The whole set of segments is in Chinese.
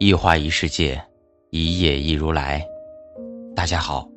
一花一世界，一叶一如来。大家好，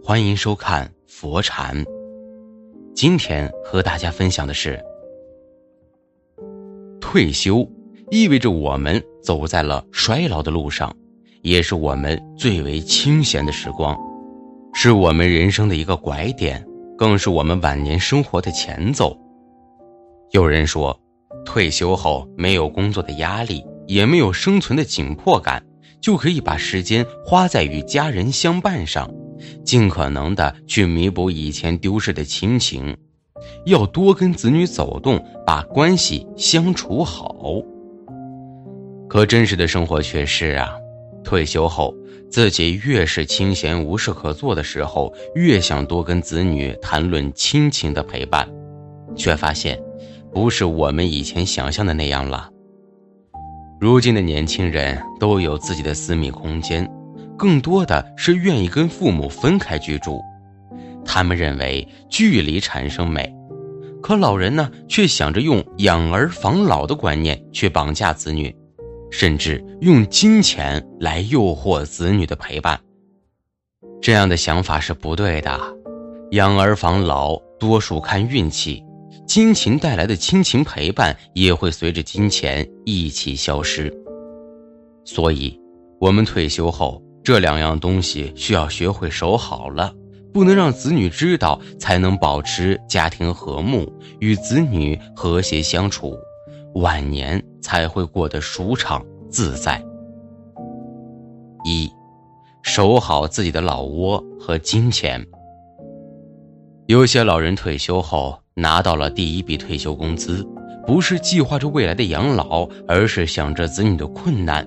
欢迎收看佛禅。今天和大家分享的是，退休意味着我们走在了衰老的路上，也是我们最为清闲的时光，是我们人生的一个拐点，更是我们晚年生活的前奏。有人说，退休后没有工作的压力。也没有生存的紧迫感，就可以把时间花在与家人相伴上，尽可能的去弥补以前丢失的亲情，要多跟子女走动，把关系相处好。可真实的生活却是啊，退休后自己越是清闲无事可做的时候，越想多跟子女谈论亲情的陪伴，却发现，不是我们以前想象的那样了。如今的年轻人都有自己的私密空间，更多的是愿意跟父母分开居住。他们认为距离产生美，可老人呢，却想着用养儿防老的观念去绑架子女，甚至用金钱来诱惑子女的陪伴。这样的想法是不对的，养儿防老多数看运气。金钱带来的亲情陪伴也会随着金钱一起消失，所以，我们退休后这两样东西需要学会守好了，不能让子女知道，才能保持家庭和睦，与子女和谐相处，晚年才会过得舒畅自在。一，守好自己的老窝和金钱。有些老人退休后。拿到了第一笔退休工资，不是计划着未来的养老，而是想着子女的困难，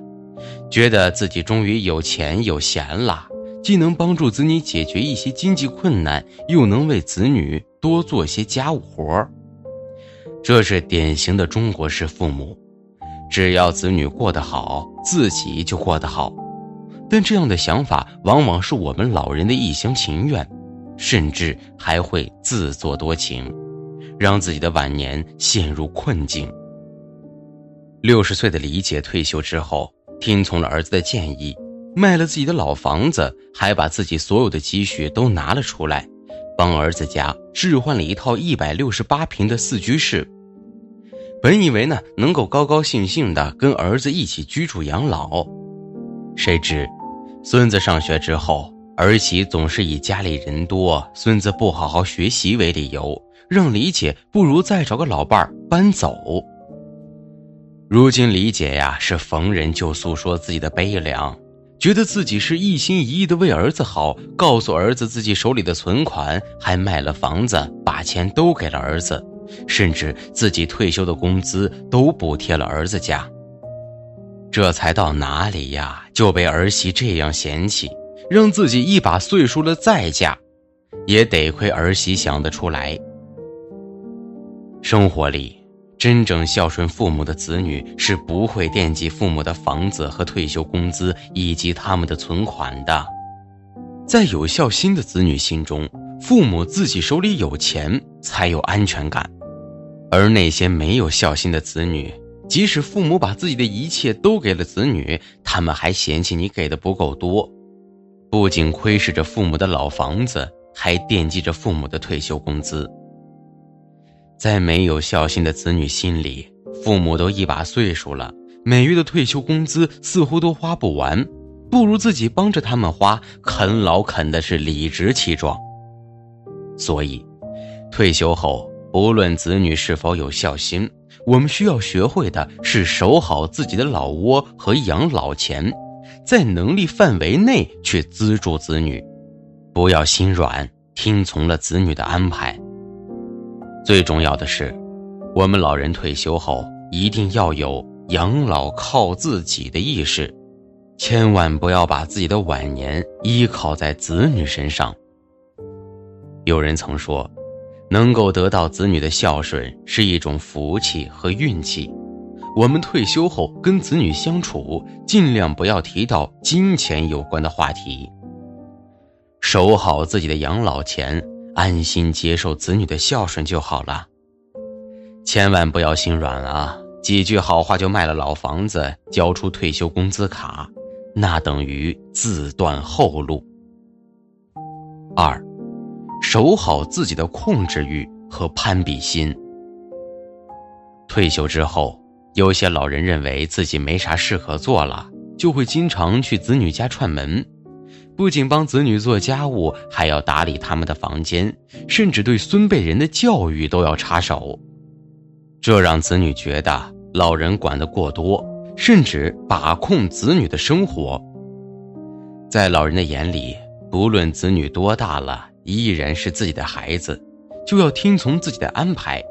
觉得自己终于有钱有闲了，既能帮助子女解决一些经济困难，又能为子女多做些家务活儿这是典型的中国式父母，只要子女过得好，自己就过得好。但这样的想法往往是我们老人的一厢情愿，甚至还会自作多情。让自己的晚年陷入困境。六十岁的李姐退休之后，听从了儿子的建议，卖了自己的老房子，还把自己所有的积蓄都拿了出来，帮儿子家置换了一套一百六十八平的四居室。本以为呢能够高高兴兴的跟儿子一起居住养老，谁知，孙子上学之后，儿媳总是以家里人多，孙子不好好学习为理由。让李姐不如再找个老伴儿搬走。如今李姐呀是逢人就诉说自己的悲凉，觉得自己是一心一意的为儿子好，告诉儿子自己手里的存款，还卖了房子，把钱都给了儿子，甚至自己退休的工资都补贴了儿子家。这才到哪里呀，就被儿媳这样嫌弃，让自己一把岁数了再嫁，也得亏儿媳想得出来。生活里，真正孝顺父母的子女是不会惦记父母的房子和退休工资以及他们的存款的。在有孝心的子女心中，父母自己手里有钱才有安全感；而那些没有孝心的子女，即使父母把自己的一切都给了子女，他们还嫌弃你给的不够多，不仅窥视着父母的老房子，还惦记着父母的退休工资。在没有孝心的子女心里，父母都一把岁数了，每月的退休工资似乎都花不完，不如自己帮着他们花，啃老啃的是理直气壮。所以，退休后不论子女是否有孝心，我们需要学会的是守好自己的老窝和养老钱，在能力范围内去资助子女，不要心软，听从了子女的安排。最重要的是，我们老人退休后一定要有养老靠自己的意识，千万不要把自己的晚年依靠在子女身上。有人曾说，能够得到子女的孝顺是一种福气和运气。我们退休后跟子女相处，尽量不要提到金钱有关的话题，守好自己的养老钱。安心接受子女的孝顺就好了，千万不要心软啊！几句好话就卖了老房子，交出退休工资卡，那等于自断后路。二，守好自己的控制欲和攀比心。退休之后，有些老人认为自己没啥事可做了，就会经常去子女家串门，不仅帮子女做家务，还要打理他们的房间，甚至对孙辈人的教育都要插手。这让子女觉得老人管得过多，甚至把控子女的生活。在老人的眼里，不论子女多大了，依然是自己的孩子，就要听从自己的安排。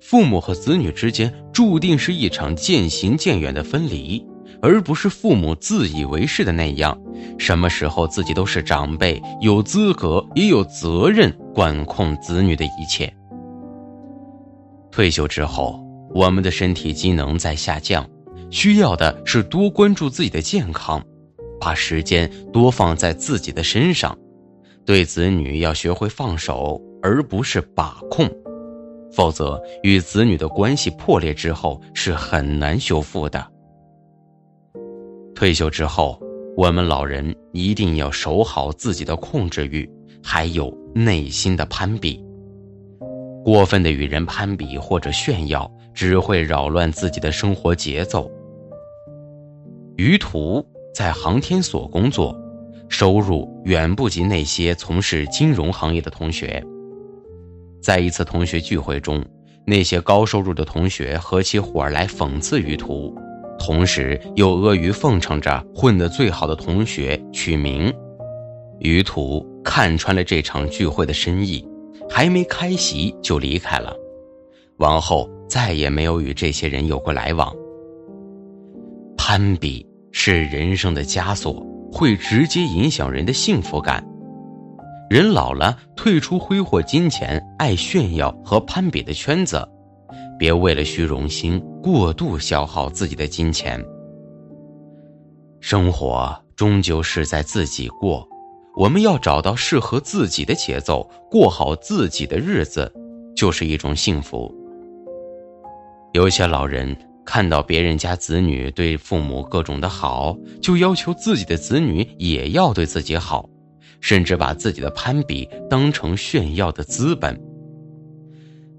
父母和子女之间注定是一场渐行渐远的分离，而不是父母自以为是的那样，什么时候自己都是长辈，有资格也有责任管控子女的一切。退休之后，我们的身体机能在下降，需要的是多关注自己的健康，把时间多放在自己的身上，对子女要学会放手，而不是把控。否则，与子女的关系破裂之后是很难修复的。退休之后，我们老人一定要守好自己的控制欲，还有内心的攀比。过分的与人攀比或者炫耀，只会扰乱自己的生活节奏。于途在航天所工作，收入远不及那些从事金融行业的同学。在一次同学聚会中，那些高收入的同学合起伙来讽刺于途，同时又阿谀奉承着混得最好的同学取名。于途看穿了这场聚会的深意，还没开席就离开了，往后再也没有与这些人有过来往。攀比是人生的枷锁，会直接影响人的幸福感。人老了，退出挥霍金钱、爱炫耀和攀比的圈子，别为了虚荣心过度消耗自己的金钱。生活终究是在自己过，我们要找到适合自己的节奏，过好自己的日子，就是一种幸福。有些老人看到别人家子女对父母各种的好，就要求自己的子女也要对自己好。甚至把自己的攀比当成炫耀的资本。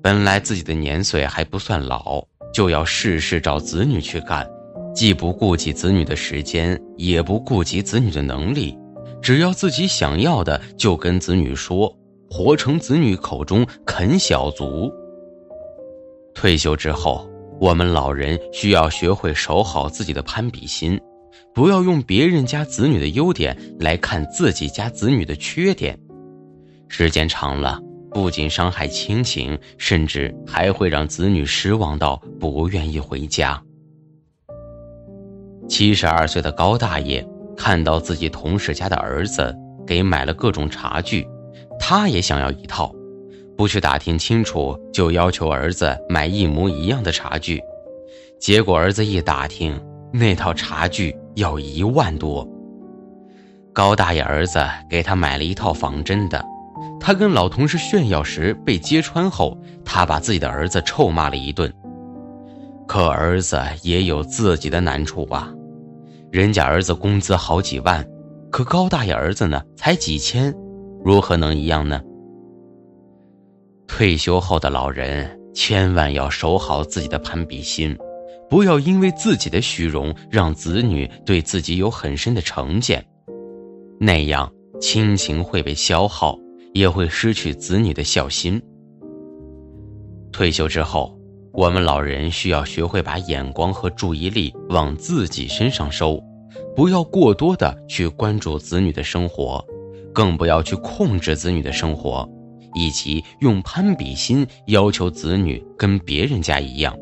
本来自己的年岁还不算老，就要事事找子女去干，既不顾及子女的时间，也不顾及子女的能力，只要自己想要的就跟子女说，活成子女口中啃小卒。退休之后，我们老人需要学会守好自己的攀比心。不要用别人家子女的优点来看自己家子女的缺点，时间长了，不仅伤害亲情，甚至还会让子女失望到不愿意回家。七十二岁的高大爷看到自己同事家的儿子给买了各种茶具，他也想要一套，不去打听清楚就要求儿子买一模一样的茶具，结果儿子一打听。那套茶具要一万多。高大爷儿子给他买了一套仿真的，他跟老同事炫耀时被揭穿后，他把自己的儿子臭骂了一顿。可儿子也有自己的难处啊，人家儿子工资好几万，可高大爷儿子呢才几千，如何能一样呢？退休后的老人千万要守好自己的攀比心。不要因为自己的虚荣，让子女对自己有很深的成见，那样亲情会被消耗，也会失去子女的孝心。退休之后，我们老人需要学会把眼光和注意力往自己身上收，不要过多的去关注子女的生活，更不要去控制子女的生活，以及用攀比心要求子女跟别人家一样。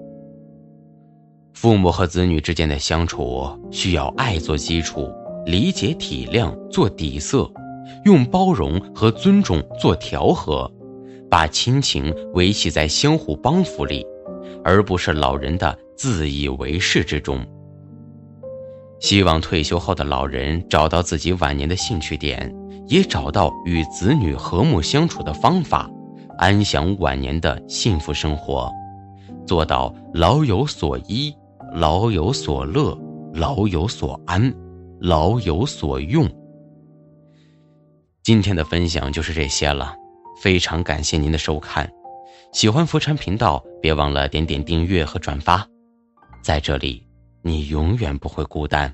父母和子女之间的相处需要爱做基础，理解体谅做底色，用包容和尊重做调和，把亲情维系在相互帮扶里，而不是老人的自以为是之中。希望退休后的老人找到自己晚年的兴趣点，也找到与子女和睦相处的方法，安享晚年的幸福生活。做到老有所依、老有所乐、老有所安、老有所用。今天的分享就是这些了，非常感谢您的收看。喜欢佛禅频道，别忘了点点订阅和转发。在这里，你永远不会孤单。